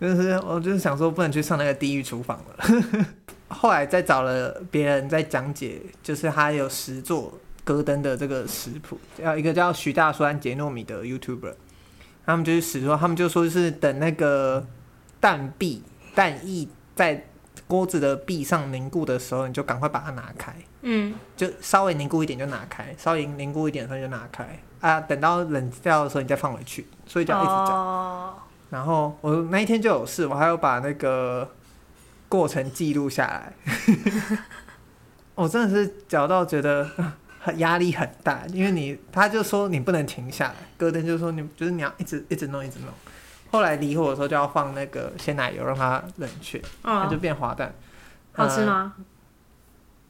就是我就是想说，不能去上那个地狱厨房了。后来再找了别人在讲解，就是他有十做戈登的这个食谱，叫一个叫徐大酸杰诺米的 YouTuber，他们就是实做，他们就说是等那个蛋壁蛋液在。锅子的壁上凝固的时候，你就赶快把它拿开。嗯，就稍微凝固一点就拿开，稍微凝固一点的时候就拿开啊。等到冷掉的时候，你再放回去。所以就要一直搅。哦、然后我那一天就有事，我还要把那个过程记录下来。我真的是搅到觉得很 压力很大，因为你他就说你不能停下来，戈登就说你就是你要一直一直弄一直弄。后来离火的时候就要放那个鲜奶油让它冷却，它、哦、就变滑蛋。好吃吗？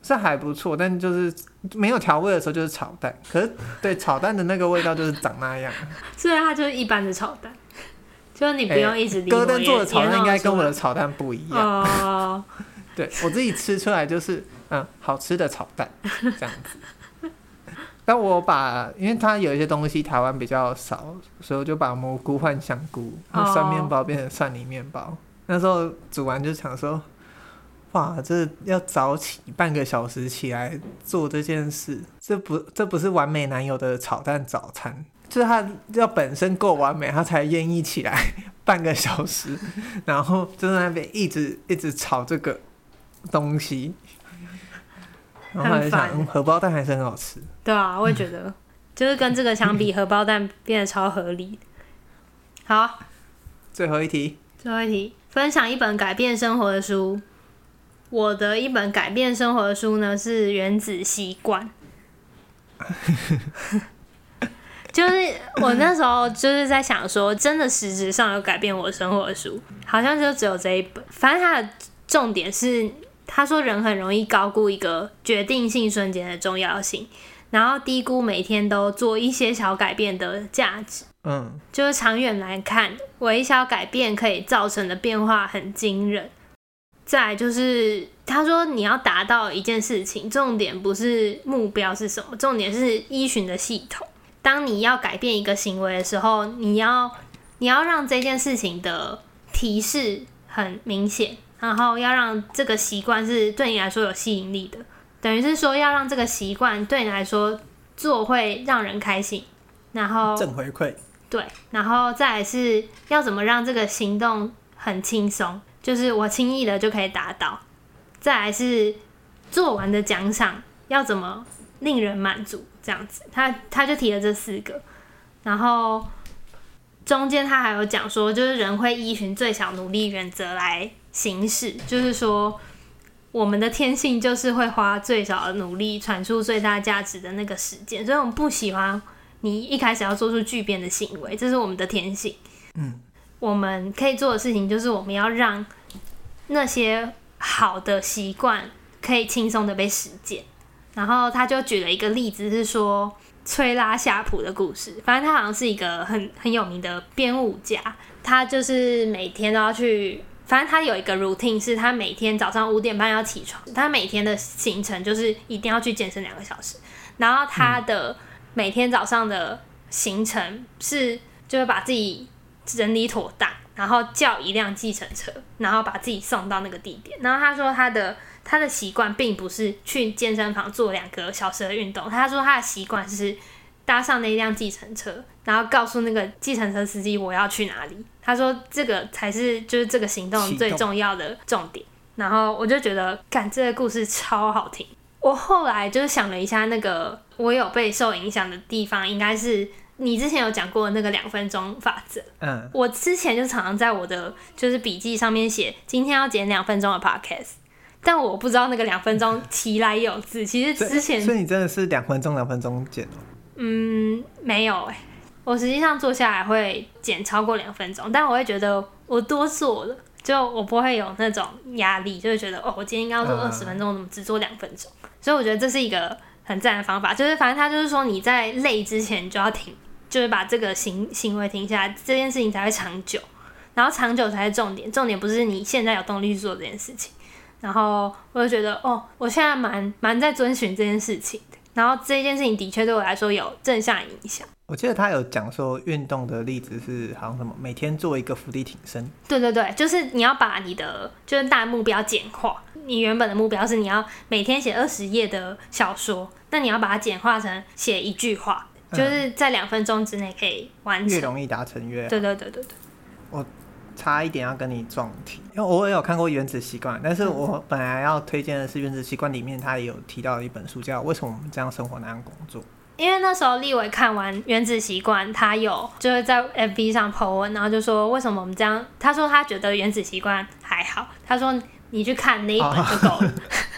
是还不错，但就是没有调味的时候就是炒蛋。可是对炒蛋的那个味道就是长那样。所以它就是一般的炒蛋，就是你不用一直离火。戈登做的炒蛋应该跟我的炒蛋不一样。哦、对我自己吃出来就是嗯好吃的炒蛋这样子。但我把，因为它有一些东西台湾比较少，所以我就把蘑菇换香菇，然后酸面包变成蒜泥面包。Oh. 那时候煮完就想说，哇，这要早起半个小时起来做这件事，这不这不是完美男友的炒蛋早餐，就是他要本身够完美，他才愿意起来半个小时，然后就在那边一直一直炒这个东西。然后还想，嗯，荷包蛋还是很好吃。对啊，我也觉得，就是跟这个相比，荷包蛋变得超合理。好，最后一题。最后一题，分享一本改变生活的书。我的一本改变生活的书呢，是《原子习惯》。就是我那时候就是在想说，真的实质上有改变我生活的书，好像就只有这一本。反正它的重点是。他说：“人很容易高估一个决定性瞬间的重要性。然后低估每天都做一些小改变的价值。嗯，就是长远来看，微小改变可以造成的变化很惊人。再就是他说，你要达到一件事情，重点不是目标是什么，重点是依循的系统。当你要改变一个行为的时候，你要你要让这件事情的提示很明显，然后要让这个习惯是对你来说有吸引力的，等于是说要让这个习惯对你来说做会让人开心，然后正回馈。对，然后再来是要怎么让这个行动很轻松，就是我轻易的就可以达到。再来是做完的奖赏要怎么令人满足，这样子，他他就提了这四个，然后中间他还有讲说，就是人会依循最小努力原则来行事，就是说我们的天性就是会花最少的努力传出最大价值的那个时间，所以我们不喜欢。你一开始要做出巨变的行为，这是我们的天性。嗯，我们可以做的事情就是，我们要让那些好的习惯可以轻松的被实践。然后他就举了一个例子，是说崔拉夏普的故事。反正他好像是一个很很有名的编舞家，他就是每天都要去，反正他有一个 routine，是他每天早上五点半要起床，他每天的行程就是一定要去健身两个小时。然后他的、每天早上的行程是，就会把自己整理妥当，然后叫一辆计程车，然后把自己送到那个地点。然后他说他的他的习惯并不是去健身房做两个小时的运动，他说他的习惯是搭上那辆计程车，然后告诉那个计程车司机我要去哪里。他说这个才是就是这个行动最重要的重点。然后我就觉得，干这个故事超好听。我后来就是想了一下，那个我有被受影响的地方，应该是你之前有讲过的那个两分钟法则。嗯，我之前就常常在我的就是笔记上面写今天要剪两分钟的 podcast，但我不知道那个两分钟 其来有自。其实之前，所以你真的是两分钟两分钟剪哦？嗯，没有哎，我实际上坐下来会减超过两分钟，但我会觉得我多做了。就我不会有那种压力，就会觉得哦，我今天应该要做二十分钟，怎么只做两分钟？所以我觉得这是一个很赞的方法。就是反正他就是说，你在累之前就要停，就是把这个行行为停下来，这件事情才会长久。然后长久才是重点，重点不是你现在有动力去做这件事情。然后我就觉得哦，我现在蛮蛮在遵循这件事情的。然后这件事情的确对我来说有正向影响。我记得他有讲说，运动的例子是好像什么，每天做一个伏地挺身。对对对，就是你要把你的就是大目标简化。你原本的目标是你要每天写二十页的小说，那你要把它简化成写一句话，就是在两分钟之内可以完成。越容易达成越好。对对对对对。我差一点要跟你撞题，因为我也有看过《原子习惯》，但是我本来要推荐的是《原子习惯》里面，他也有提到一本书叫《为什么我们这样生活那样工作》。因为那时候立伟看完《原子习惯》，他有就是在 FB 上 po 文，然后就说为什么我们这样？他说他觉得《原子习惯》还好，他说你去看那一本就够了。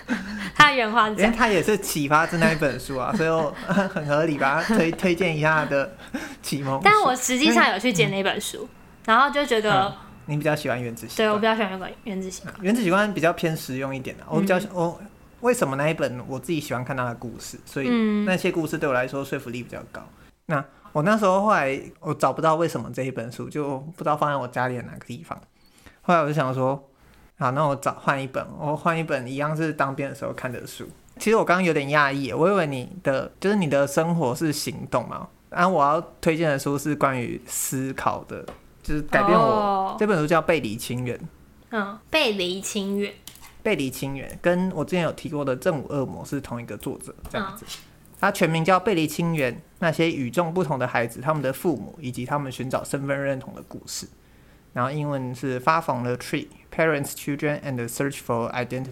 哦、他的原话是这样，他也是启发自那一本书啊，所以我 很合理把他推推荐一下他的启蒙。但我实际上有去捡那本书，嗯、然后就觉得、嗯、你比较喜欢原子习惯，对我比较喜欢原子原子习惯，原子习惯比较偏实用一点的，我比较我。嗯为什么那一本我自己喜欢看他的故事，所以那些故事对我来说说服力比较高。那我那时候后来我找不到为什么这一本书，就不知道放在我家里的哪个地方。后来我就想说，好，那我找换一本，我换一本一样是当兵的时候看的书。其实我刚刚有点讶异，我以为你的就是你的生活是行动嘛，然后我要推荐的书是关于思考的，就是改变我。哦、这本书叫《背离亲缘》。嗯，背离亲缘。背离清源跟我之前有提过的《正午恶魔》是同一个作者，这样子。他全名叫《背离清源：那些与众不同的孩子、他们的父母以及他们寻找身份认同的故事》。然后英文是《Far from the Tree: Parents, Children, and the Search for Identity》。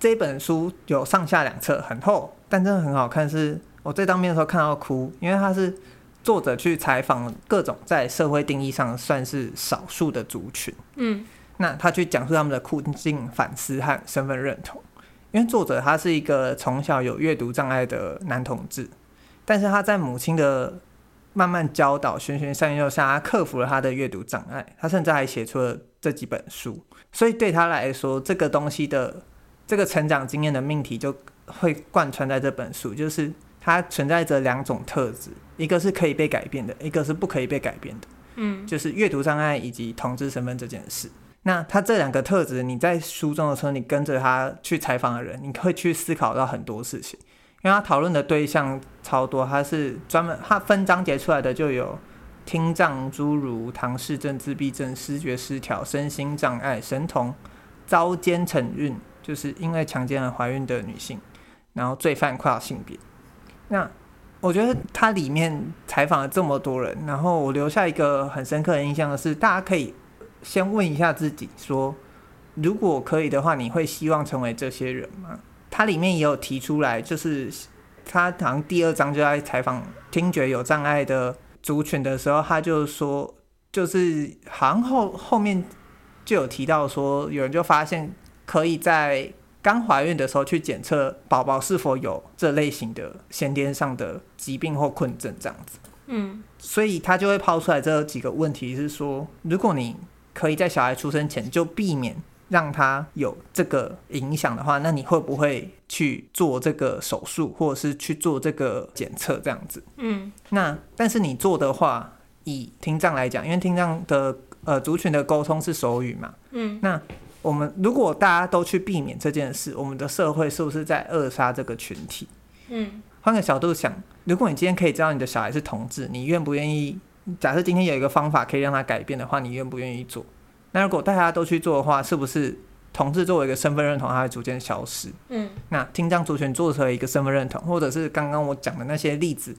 这本书有上下两册，很厚，但真的很好看。是我在当面的时候看到哭，因为他是作者去采访各种在社会定义上算是少数的族群。嗯。那他去讲述他们的困境、反思和身份认同。因为作者他是一个从小有阅读障碍的男同志，但是他在母亲的慢慢教导、循循善诱下，他克服了他的阅读障碍。他甚至还写出了这几本书。所以对他来说，这个东西的这个成长经验的命题就会贯穿在这本书，就是它存在着两种特质，一个是可以被改变的，一个是不可以被改变的。嗯，就是阅读障碍以及同志身份这件事。那他这两个特质，你在书中的时候，你跟着他去采访的人，你会去思考到很多事情，因为他讨论的对象超多，他是专门他分章节出来的就有听障、侏儒、唐氏症、自闭症、思觉失调、身心障碍、神童、遭奸承孕，就是因为强奸而怀孕的女性，然后罪犯跨性别。那我觉得他里面采访了这么多人，然后我留下一个很深刻的印象的是，大家可以。先问一下自己，说如果可以的话，你会希望成为这些人吗？他里面也有提出来，就是他好像第二章就在采访听觉有障碍的族群的时候，他就说，就是好像后后面就有提到说，有人就发现可以在刚怀孕的时候去检测宝宝是否有这类型的先天上的疾病或困症这样子。嗯，所以他就会抛出来这几个问题，是说如果你可以在小孩出生前就避免让他有这个影响的话，那你会不会去做这个手术，或者是去做这个检测这样子？嗯，那但是你做的话，以听障来讲，因为听障的呃族群的沟通是手语嘛，嗯，那我们如果大家都去避免这件事，我们的社会是不是在扼杀这个群体？嗯，换个角度想，如果你今天可以知道你的小孩是同志，你愿不愿意？假设今天有一个方法可以让他改变的话，你愿不愿意做？那如果大家都去做的话，是不是同志作为一个身份认同，它会逐渐消失？嗯，那听障族群做成一个身份认同，或者是刚刚我讲的那些例子，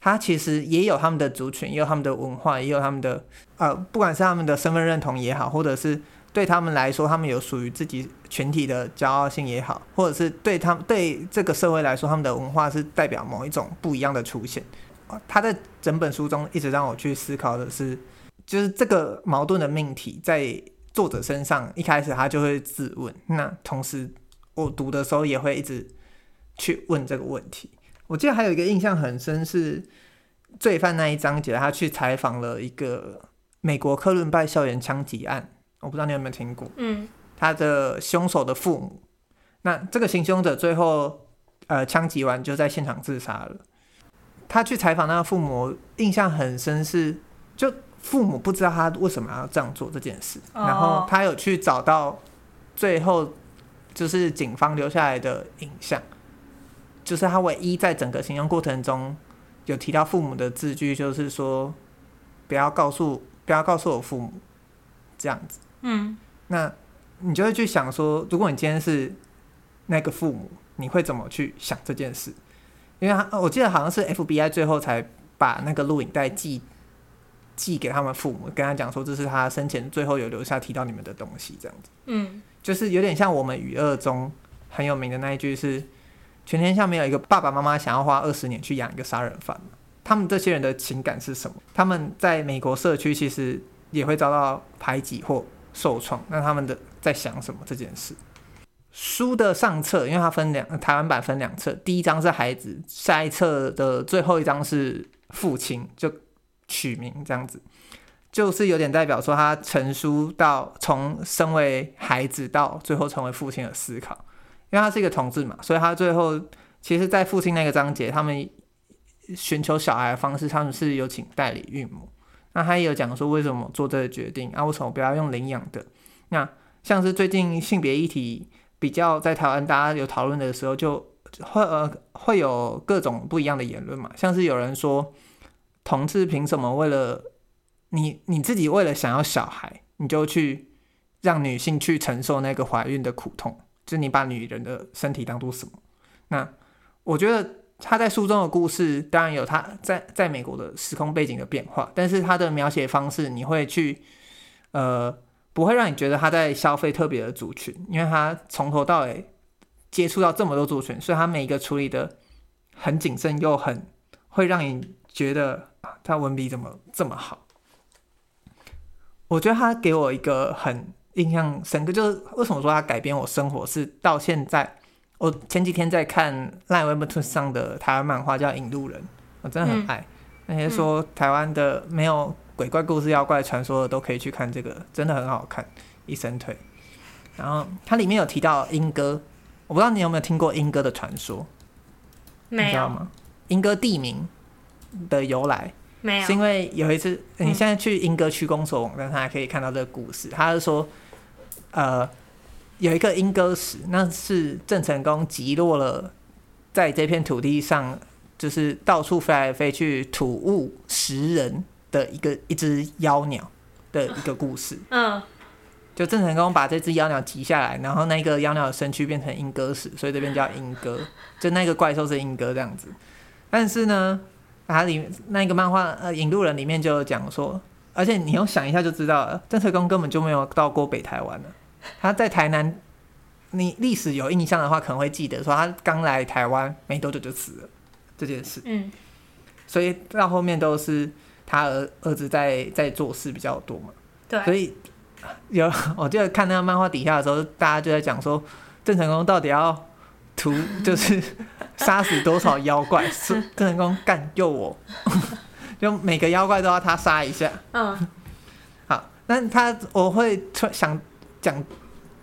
它其实也有他们的族群，也有他们的文化，也有他们的呃，不管是他们的身份认同也好，或者是对他们来说，他们有属于自己群体的骄傲性也好，或者是对他们对这个社会来说，他们的文化是代表某一种不一样的出现。他在整本书中一直让我去思考的是，就是这个矛盾的命题在作者身上，一开始他就会自问，那同时我读的时候也会一直去问这个问题。我记得还有一个印象很深是罪犯那一章节，他去采访了一个美国科伦拜校园枪击案，我不知道你有没有听过？嗯，他的凶手的父母，那这个行凶者最后呃枪击完就在现场自杀了。他去采访那个父母，印象很深是，就父母不知道他为什么要这样做这件事，然后他有去找到最后就是警方留下来的影像，就是他唯一在整个行凶过程中有提到父母的字句，就是说不要告诉不要告诉我父母这样子。嗯，那你就会去想说，如果你今天是那个父母，你会怎么去想这件事？因为他，我记得好像是 FBI 最后才把那个录影带寄寄给他们父母，跟他讲说，这是他生前最后有留下提到你们的东西，这样子。嗯，就是有点像我们语二中很有名的那一句是：全天下没有一个爸爸妈妈想要花二十年去养一个杀人犯。他们这些人的情感是什么？他们在美国社区其实也会遭到排挤或受创，那他们的在想什么这件事？书的上册，因为它分两，台湾版分两册，第一章是孩子，下一册的最后一章是父亲，就取名这样子，就是有点代表说他成书到从身为孩子到最后成为父亲的思考，因为他是一个同志嘛，所以他最后其实，在父亲那个章节，他们寻求小孩的方式，他们是有请代理孕母，那他也有讲说为什么做这个决定啊，为什么不要用领养的？那像是最近性别议题。比较在台湾，大家有讨论的时候，就会呃会有各种不一样的言论嘛，像是有人说，同志凭什么为了你你自己为了想要小孩，你就去让女性去承受那个怀孕的苦痛，就你把女人的身体当做什么？那我觉得他在书中的故事，当然有他在在美国的时空背景的变化，但是他的描写方式，你会去呃。不会让你觉得他在消费特别的族群，因为他从头到尾接触到这么多族群，所以他每一个处理的很谨慎，又很会让你觉得他文笔怎么这么好。我觉得他给我一个很印象深刻，就是为什么说他改变我生活，是到现在，我前几天在看 Webtoon 上的台湾漫画叫《引路人》，我真的很爱。那些说台湾的没有。鬼怪故事、妖怪传说的都可以去看这个，真的很好看，一生腿。然后它里面有提到莺歌，我不知道你有没有听过莺歌的传说，没有你知道吗？莺歌地名的由来，没有，是因为有一次你现在去莺歌区公所网站，他还可以看到这个故事。他是说，呃，有一个莺歌石，那是郑成功击落了在这片土地上，就是到处飞来飞去、土物食人的一个一只妖鸟的一个故事。嗯。就郑成功把这只妖鸟提下来，然后那个妖鸟的身躯变成莺歌石，所以这边叫莺歌，就那个怪兽是莺歌这样子。但是呢，它里面那个漫画呃《引路人》里面就有讲说，而且你用想一下就知道了，郑成功根本就没有到过北台湾呢。他在台南，你历史有印象的话，可能会记得说他刚来台湾没多久就死了这件事。嗯，所以到后面都是他儿儿子在在做事比较多嘛。对，所以。有，我记得看那个漫画底下的时候，大家就在讲说，郑成功到底要屠，就是杀死多少妖怪？郑成功干救我，就每个妖怪都要他杀一下。嗯，好，那他我会想讲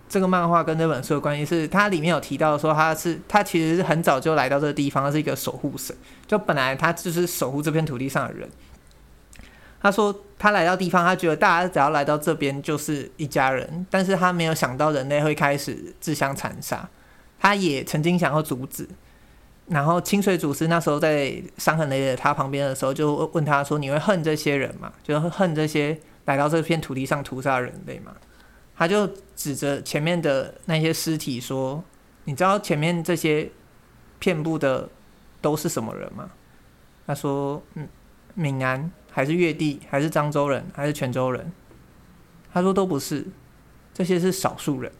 这个漫画跟这本书的关系，是它里面有提到说，他是他其实是很早就来到这个地方，他是一个守护神，就本来他就是守护这片土地上的人。他说他来到地方，他觉得大家只要来到这边就是一家人，但是他没有想到人类会开始自相残杀。他也曾经想要阻止，然后清水祖师那时候在伤痕累累他旁边的时候，就问他说：“你会恨这些人吗？就恨这些来到这片土地上屠杀人类吗？”他就指着前面的那些尸体说：“你知道前面这些遍布的都是什么人吗？”他说：“嗯，闽南。”还是粤地，还是漳州人，还是泉州人？他说都不是，这些是少数人。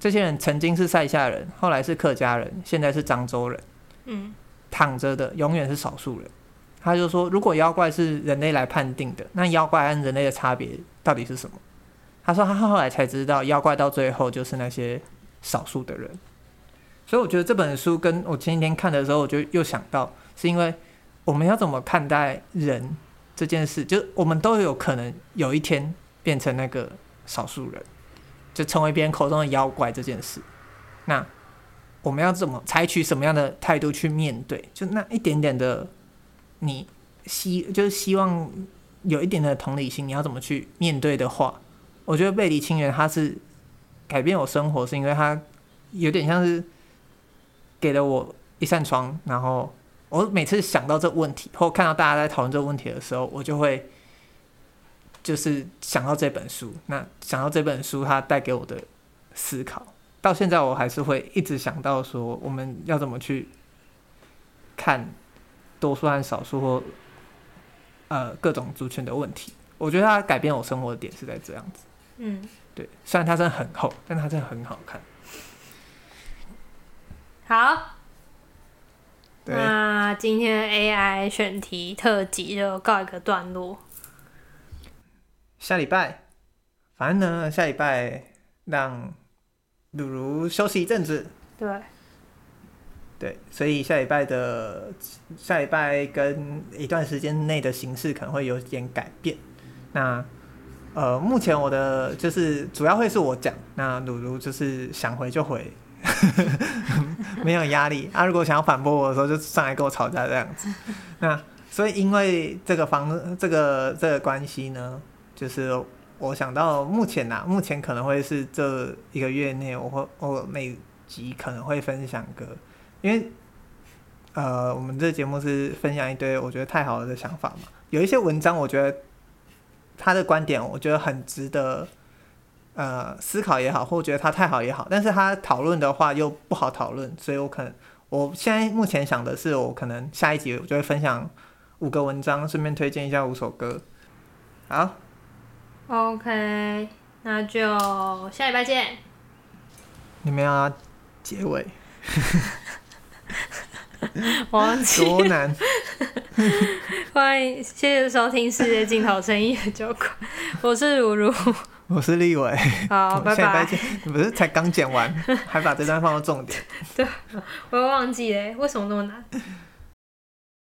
这些人曾经是赛夏人，后来是客家人，现在是漳州人。嗯，躺着的永远是少数人。他就说，如果妖怪是人类来判定的，那妖怪和人类的差别到底是什么？他说他后来才知道，妖怪到最后就是那些少数的人。所以我觉得这本书跟我前几天看的时候，我就又想到，是因为。我们要怎么看待人这件事？就我们都有可能有一天变成那个少数人，就成为别人口中的妖怪这件事。那我们要怎么采取什么样的态度去面对？就那一点点的，你希就是希望有一点的同理心，你要怎么去面对的话，我觉得背离亲缘他是改变我生活，是因为他有点像是给了我一扇窗，然后。我每次想到这个问题，或看到大家在讨论这个问题的时候，我就会就是想到这本书。那想到这本书，它带给我的思考，到现在我还是会一直想到说，我们要怎么去看多数和少数或呃各种族群的问题。我觉得它改变我生活的点是在这样子。嗯，对，虽然它真的很厚，但它真的很好看。好。那今天 AI 选题特辑就告一个段落。下礼拜，反正呢，下礼拜让鲁鲁休息一阵子。对。对，所以下礼拜的下礼拜跟一段时间内的形式可能会有点改变。那呃，目前我的就是主要会是我讲，那鲁鲁就是想回就回。没有压力啊！如果想要反驳我的时候，就上来跟我吵架这样子。那所以因为这个方这个这个关系呢，就是我想到目前呐、啊，目前可能会是这一个月内，我会我每集可能会分享个，因为呃，我们这节目是分享一堆我觉得太好的想法嘛。有一些文章，我觉得他的观点，我觉得很值得。呃，思考也好，或觉得他太好也好，但是他讨论的话又不好讨论，所以我可能我现在目前想的是，我可能下一集我就会分享五个文章，顺便推荐一下五首歌。好，OK，那就下礼拜见。你们要结尾？忘记多难。欢迎，谢谢收听《世界尽头声音的酒馆》，我是如如。我是立伟，好，拜拜。你不是才刚剪完，还把这段放到重点？对，我又忘记了，为什么那么难？